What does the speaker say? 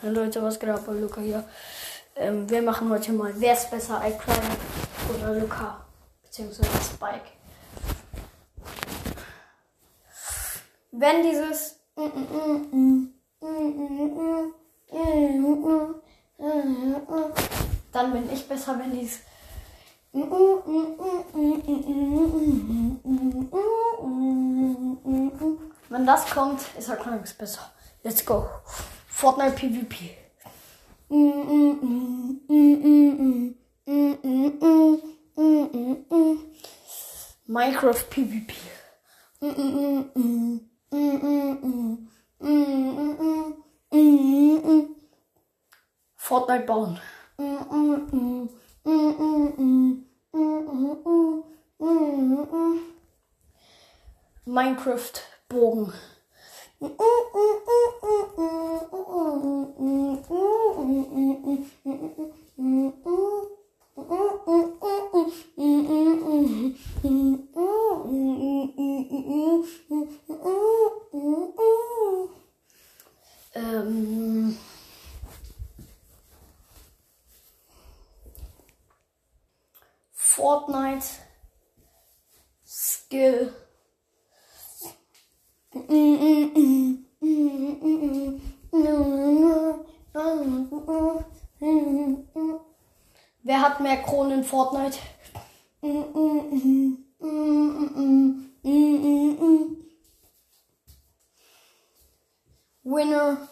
Hey Leute, was geht ab? Luca hier. Ähm, wir machen heute mal, wer ist besser, iCrime oder Luca? Beziehungsweise Spike. Wenn dieses dann bin ich besser, wenn dieses wenn das kommt, ist Aquarius besser. Let's go. Fortnite PvP. Minecraft PvP. Fortnite bauen. Minecraft Bogen. Fortnite Skill. Wer hat mehr Kronen in Fortnite? Winner.